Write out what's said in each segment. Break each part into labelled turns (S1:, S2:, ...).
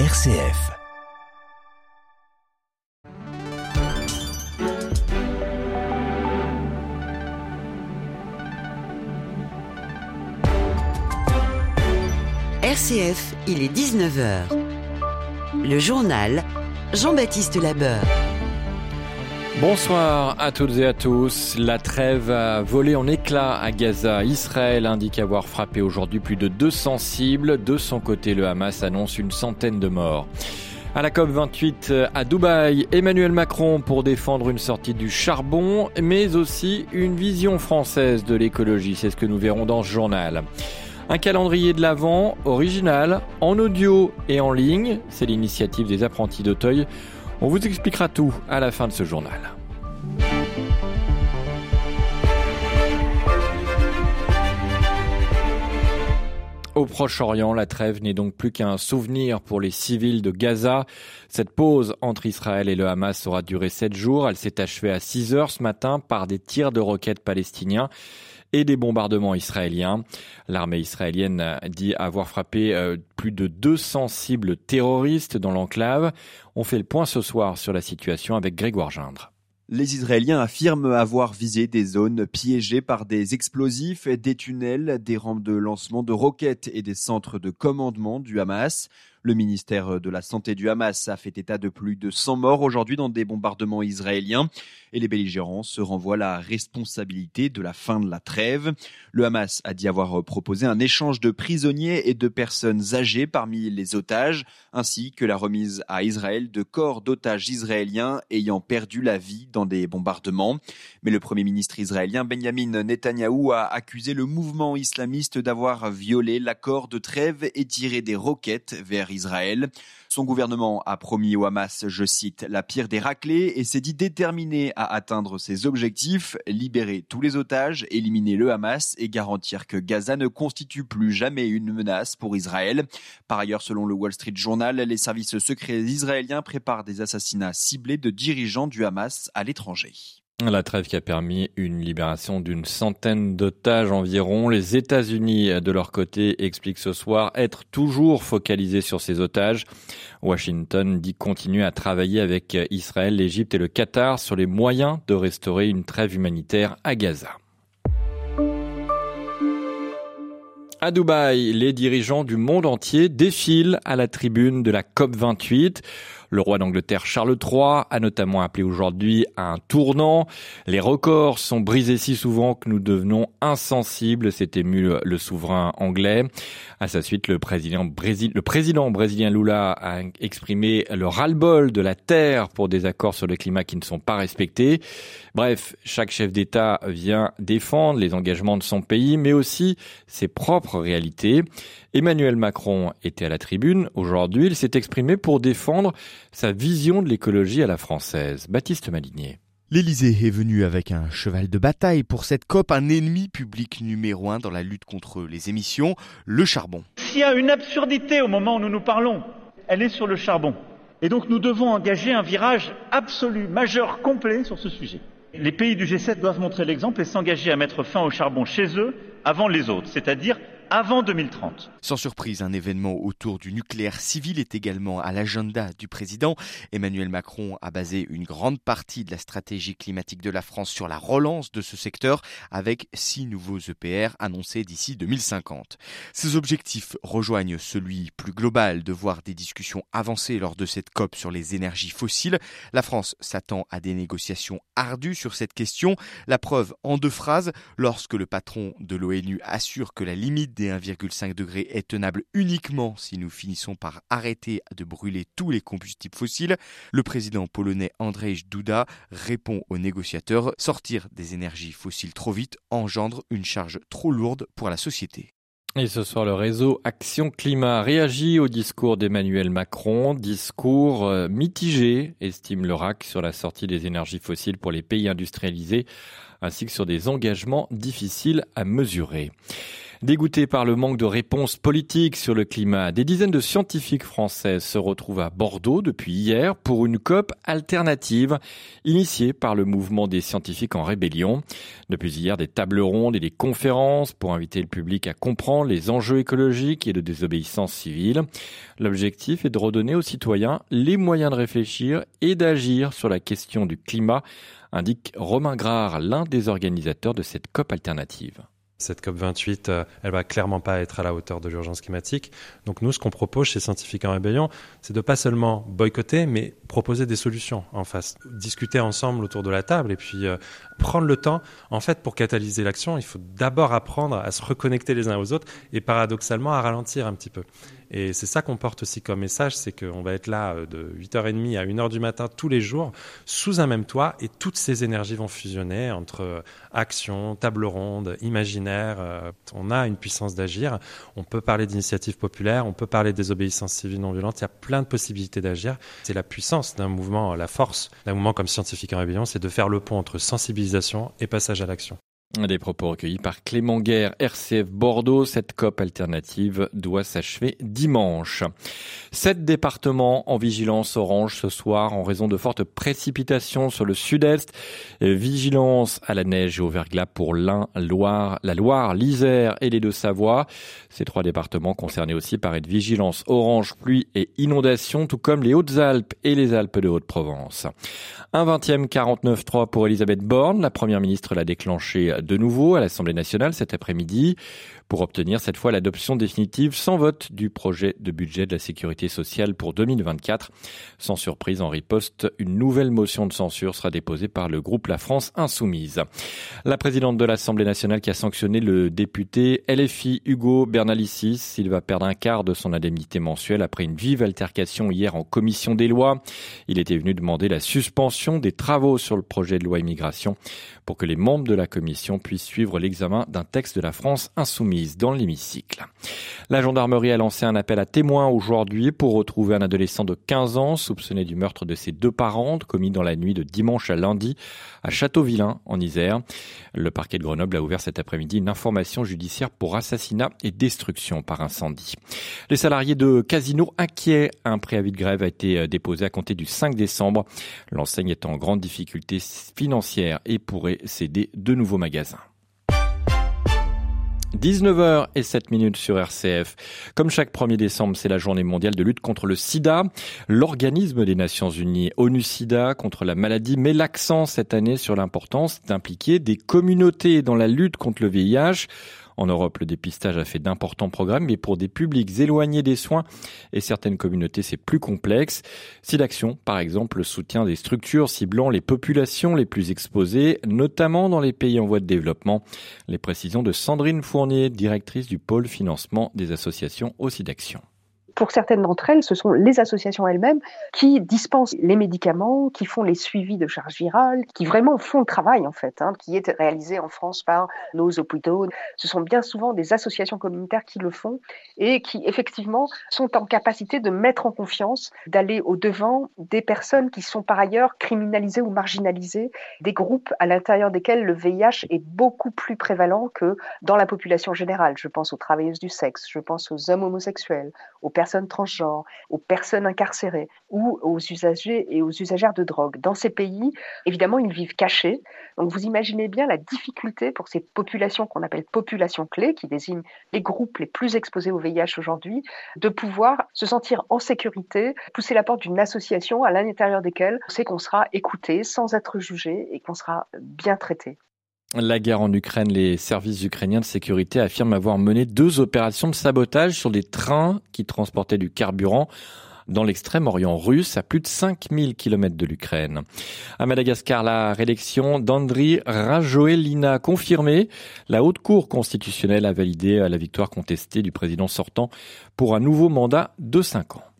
S1: RCF.
S2: RCF, il est 19h. Le journal Jean-Baptiste Labeur.
S3: Bonsoir à toutes et à tous. La trêve a volé en éclats à Gaza. Israël indique avoir frappé aujourd'hui plus de 200 cibles. De son côté, le Hamas annonce une centaine de morts. À la COP28 à Dubaï, Emmanuel Macron pour défendre une sortie du charbon, mais aussi une vision française de l'écologie. C'est ce que nous verrons dans ce journal. Un calendrier de l'Avent original, en audio et en ligne. C'est l'initiative des apprentis d'Auteuil. On vous expliquera tout à la fin de ce journal. Au Proche-Orient, la trêve n'est donc plus qu'un souvenir pour les civils de Gaza. Cette pause entre Israël et le Hamas aura duré sept jours. Elle s'est achevée à 6 heures ce matin par des tirs de roquettes palestiniens et des bombardements israéliens. L'armée israélienne dit avoir frappé euh, plus de 200 cibles terroristes dans l'enclave. On fait le point ce soir sur la situation avec Grégoire Gindre.
S4: Les Israéliens affirment avoir visé des zones piégées par des explosifs, des tunnels, des rampes de lancement de roquettes et des centres de commandement du Hamas. Le ministère de la Santé du Hamas a fait état de plus de 100 morts aujourd'hui dans des bombardements israéliens et les belligérants se renvoient la responsabilité de la fin de la trêve. Le Hamas a dit avoir proposé un échange de prisonniers et de personnes âgées parmi les otages, ainsi que la remise à Israël de corps d'otages israéliens ayant perdu la vie dans des bombardements. Mais le premier ministre israélien Benjamin Netanyahou a accusé le mouvement islamiste d'avoir violé l'accord de trêve et tiré des roquettes vers Son gouvernement a promis au Hamas, je cite, la pire des raclées et s'est dit déterminé à atteindre ses objectifs, libérer tous les otages, éliminer le Hamas et garantir que Gaza ne constitue plus jamais une menace pour Israël. Par ailleurs, selon le Wall Street Journal, les services secrets israéliens préparent des assassinats ciblés de dirigeants du Hamas à l'étranger.
S3: La trêve qui a permis une libération d'une centaine d'otages environ. Les États-Unis, de leur côté, expliquent ce soir être toujours focalisés sur ces otages. Washington dit continuer à travailler avec Israël, l'Égypte et le Qatar sur les moyens de restaurer une trêve humanitaire à Gaza. À Dubaï, les dirigeants du monde entier défilent à la tribune de la COP28. Le roi d'Angleterre Charles III a notamment appelé aujourd'hui à un tournant. Les records sont brisés si souvent que nous devenons insensibles, s'est ému le souverain anglais. À sa suite, le président, le président brésilien Lula a exprimé le ras-le-bol de la Terre pour des accords sur le climat qui ne sont pas respectés. Bref, chaque chef d'État vient défendre les engagements de son pays, mais aussi ses propres réalités. Emmanuel Macron était à la tribune. Aujourd'hui, il s'est exprimé pour défendre sa vision de l'écologie à la française. Baptiste Malinier.
S5: L'Élysée est venu avec un cheval de bataille pour cette COP, un ennemi public numéro un dans la lutte contre les émissions, le charbon.
S6: S'il y a une absurdité au moment où nous nous parlons, elle est sur le charbon. Et donc nous devons engager un virage absolu, majeur, complet sur ce sujet. Les pays du G7 doivent montrer l'exemple et s'engager à mettre fin au charbon chez eux avant les autres, c'est-à-dire avant 2030.
S5: Sans surprise, un événement autour du nucléaire civil est également à l'agenda du président. Emmanuel Macron a basé une grande partie de la stratégie climatique de la France sur la relance de ce secteur avec six nouveaux EPR annoncés d'ici 2050. Ces objectifs rejoignent celui plus global de voir des discussions avancer lors de cette COP sur les énergies fossiles. La France s'attend à des négociations ardues sur cette question. La preuve en deux phrases, lorsque le patron de l'ONU assure que la limite des 1,5 degrés est tenable uniquement si nous finissons par arrêter de brûler tous les combustibles fossiles, le président polonais Andrzej Duda répond aux négociateurs sortir des énergies fossiles trop vite engendre une charge trop lourde pour la société.
S3: Et ce soir, le réseau Action Climat réagit au discours d'Emmanuel Macron, discours euh, mitigé, estime le RAC, sur la sortie des énergies fossiles pour les pays industrialisés, ainsi que sur des engagements difficiles à mesurer. Dégoûtés par le manque de réponses politiques sur le climat, des dizaines de scientifiques français se retrouvent à Bordeaux depuis hier pour une COP alternative initiée par le mouvement des scientifiques en rébellion. Depuis hier, des tables rondes et des conférences pour inviter le public à comprendre les enjeux écologiques et de désobéissance civile. L'objectif est de redonner aux citoyens les moyens de réfléchir et d'agir sur la question du climat, indique Romain Grard, l'un des organisateurs de cette COP alternative.
S1: Cette COP28, euh, elle va clairement pas être à la hauteur de l'urgence climatique. Donc nous, ce qu'on propose chez Scientifiques en Rébellion, c'est de pas seulement boycotter, mais proposer des solutions en face, discuter ensemble autour de la table et puis euh, prendre le temps. En fait, pour catalyser l'action, il faut d'abord apprendre à se reconnecter les uns aux autres et paradoxalement à ralentir un petit peu. Et c'est ça qu'on porte aussi comme message, c'est qu'on va être là euh, de 8h30 à 1h du matin tous les jours, sous un même toit, et toutes ces énergies vont fusionner entre euh, action, table ronde, imaginaire. Euh, on a une puissance d'agir. On peut parler d'initiatives populaires, on peut parler des obéissances civiles non violentes. Il y a plein de possibilités d'agir. C'est la puissance d'un mouvement, la force d'un mouvement comme Scientifique en Rébellion, c'est de faire le pont entre sensibilisation et passage à l'action.
S3: Des propos recueillis par Clément Guerre, RCF Bordeaux. Cette COP alternative doit s'achever dimanche. Sept départements en vigilance orange ce soir en raison de fortes précipitations sur le sud-est. Vigilance à la neige et au verglas pour l'Ain, Loire, la Loire, l'Isère et les Deux-Savoie. Ces trois départements concernés aussi par une vigilance orange pluie et inondation, tout comme les Hautes-Alpes et les Alpes de Haute-Provence. Un vingtième 49-3 pour Elisabeth Borne. La première ministre l'a déclenché de nouveau à l'Assemblée nationale cet après-midi pour obtenir cette fois l'adoption définitive sans vote du projet de budget de la sécurité sociale pour 2024. Sans surprise, en riposte, une nouvelle motion de censure sera déposée par le groupe La France Insoumise. La présidente de l'Assemblée nationale qui a sanctionné le député LFI Hugo Bernalicis, il va perdre un quart de son indemnité mensuelle après une vive altercation hier en commission des lois. Il était venu demander la suspension des travaux sur le projet de loi immigration pour que les membres de la commission puissent suivre l'examen d'un texte de la France insoumise dans l'hémicycle. La gendarmerie a lancé un appel à témoins aujourd'hui pour retrouver un adolescent de 15 ans soupçonné du meurtre de ses deux parents commis dans la nuit de dimanche à lundi à Châteauvillain en Isère. Le parquet de Grenoble a ouvert cet après-midi une information judiciaire pour assassinat et destruction par incendie. Les salariés de Casino inquiets, un préavis de grève a été déposé à compter du 5 décembre. L'enseigne est en grande difficulté financière et pourrait céder de nouveaux magasins. 19h et 7 minutes sur RCF. Comme chaque 1er décembre, c'est la journée mondiale de lutte contre le sida. L'organisme des Nations Unies, ONU-SIDA, contre la maladie, met l'accent cette année sur l'importance d'impliquer des communautés dans la lutte contre le VIH. En Europe, le dépistage a fait d'importants programmes, mais pour des publics éloignés des soins et certaines communautés, c'est plus complexe. SIDAction, par exemple, soutient des structures ciblant les populations les plus exposées, notamment dans les pays en voie de développement. Les précisions de Sandrine Fournier, directrice du pôle financement des associations au SIDAction.
S7: Pour certaines d'entre elles, ce sont les associations elles-mêmes qui dispensent les médicaments, qui font les suivis de charges virales, qui vraiment font le travail en fait, hein, qui est réalisé en France par nos hôpitaux. Ce sont bien souvent des associations communautaires qui le font et qui effectivement sont en capacité de mettre en confiance, d'aller au devant des personnes qui sont par ailleurs criminalisées ou marginalisées, des groupes à l'intérieur desquels le VIH est beaucoup plus prévalent que dans la population générale. Je pense aux travailleuses du sexe, je pense aux hommes homosexuels, aux personnes personnes transgenres, aux personnes incarcérées ou aux usagers et aux usagères de drogue. Dans ces pays, évidemment, ils vivent cachés. Donc vous imaginez bien la difficulté pour ces populations qu'on appelle populations clés, qui désignent les groupes les plus exposés au VIH aujourd'hui, de pouvoir se sentir en sécurité, pousser la porte d'une association à l'intérieur desquelles on sait qu'on sera écouté sans être jugé et qu'on sera bien traité.
S3: La guerre en Ukraine, les services ukrainiens de sécurité affirment avoir mené deux opérations de sabotage sur des trains qui transportaient du carburant dans l'extrême orient russe, à plus de 5000 km de l'Ukraine. À Madagascar, la réélection d'Andri Rajoelina a confirmé. La haute cour constitutionnelle a validé la victoire contestée du président sortant pour un nouveau mandat de 5 ans.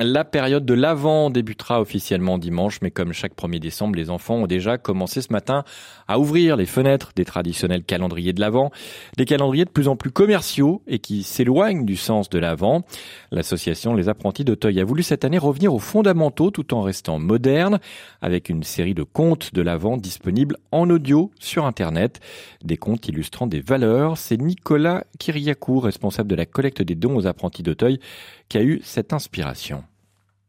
S3: La période de l'Avent débutera officiellement dimanche, mais comme chaque 1er décembre, les enfants ont déjà commencé ce matin à ouvrir les fenêtres des traditionnels calendriers de l'Avent, des calendriers de plus en plus commerciaux et qui s'éloignent du sens de l'Avent. L'association Les Apprentis d'Auteuil a voulu cette année revenir aux fondamentaux tout en restant moderne, avec une série de contes de l'Avent disponibles en audio sur Internet. Des contes illustrant des valeurs. C'est Nicolas Kiriakou, responsable de la collecte des dons aux apprentis d'Auteuil, qui a eu cette inspiration.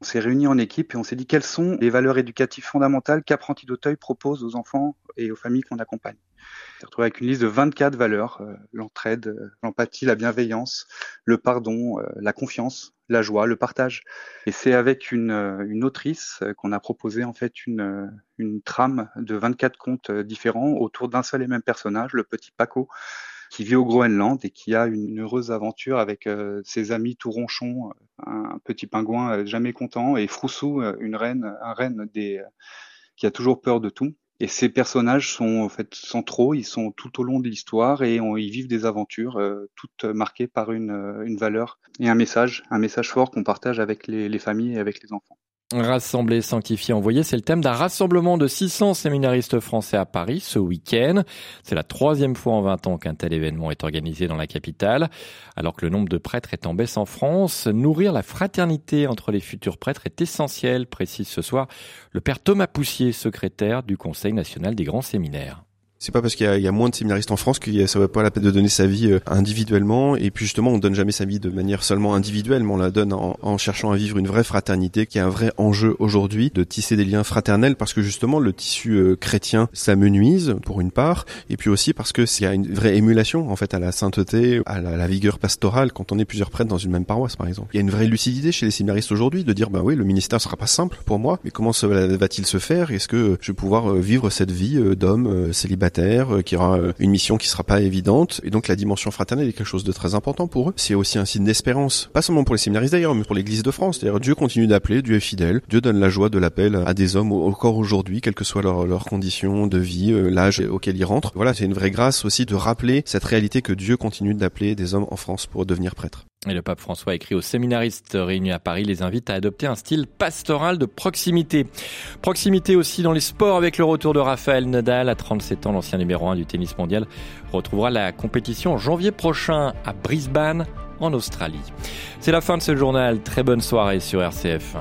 S8: On s'est réunis en équipe et on s'est dit quelles sont les valeurs éducatives fondamentales qu'Apprenti d'Auteuil propose aux enfants et aux familles qu'on accompagne? On s'est retrouvé avec une liste de 24 valeurs, euh, l'entraide, euh, l'empathie, la bienveillance, le pardon, euh, la confiance, la joie, le partage. Et c'est avec une, une autrice qu'on a proposé en fait une, une trame de 24 contes différents autour d'un seul et même personnage, le petit Paco, qui vit au Groenland et qui a une heureuse aventure avec euh, ses amis tout ronchons, euh, un petit pingouin euh, jamais content, et Froussou, une reine, un reine des, qui a toujours peur de tout. Et ces personnages sont en fait centraux, ils sont tout au long de l'histoire et ils vivent des aventures toutes marquées par une, une, valeur et un message, un message fort qu'on partage avec les, les familles et avec les enfants.
S3: Rassembler, sanctifier, envoyer, c'est le thème d'un rassemblement de 600 séminaristes français à Paris ce week-end. C'est la troisième fois en 20 ans qu'un tel événement est organisé dans la capitale. Alors que le nombre de prêtres est en baisse en France, nourrir la fraternité entre les futurs prêtres est essentiel, précise ce soir le père Thomas Poussier, secrétaire du Conseil national des grands séminaires.
S9: C'est pas parce qu'il y, y, a moins de séminaristes en France que ça va pas la peine de donner sa vie euh, individuellement. Et puis justement, on donne jamais sa vie de manière seulement individuelle, mais on la donne en, en cherchant à vivre une vraie fraternité, qui est un vrai enjeu aujourd'hui de tisser des liens fraternels, parce que justement le tissu euh, chrétien s'amenuise pour une part, et puis aussi parce que s'il y a une vraie émulation en fait à la sainteté, à la, la, vigueur pastorale quand on est plusieurs prêtres dans une même paroisse, par exemple. Il y a une vraie lucidité chez les séminaristes aujourd'hui de dire bah oui, le ministère sera pas simple pour moi, mais comment va-t-il se faire? Est-ce que je vais pouvoir euh, vivre cette vie d'homme célibataire euh, qui aura euh, une mission qui sera pas évidente. Et donc la dimension fraternelle est quelque chose de très important pour eux. C'est aussi un signe d'espérance, pas seulement pour les séminaristes d'ailleurs, mais pour l'Église de France. C'est-à-dire Dieu continue d'appeler, Dieu est fidèle, Dieu donne la joie de l'appel à des hommes encore aujourd'hui, quelles que soient leurs, leurs conditions de vie, euh, l'âge auquel ils rentrent. Voilà, c'est une vraie grâce aussi de rappeler cette réalité que Dieu continue d'appeler des hommes en France pour devenir prêtres.
S3: Et le pape François écrit aux séminaristes réunis à Paris, les invite à adopter un style pastoral de proximité. Proximité aussi dans les sports avec le retour de Raphaël Nadal à 37 ans, l'ancien numéro 1 du tennis mondial, retrouvera la compétition en janvier prochain à Brisbane en Australie. C'est la fin de ce journal. Très bonne soirée sur RCF.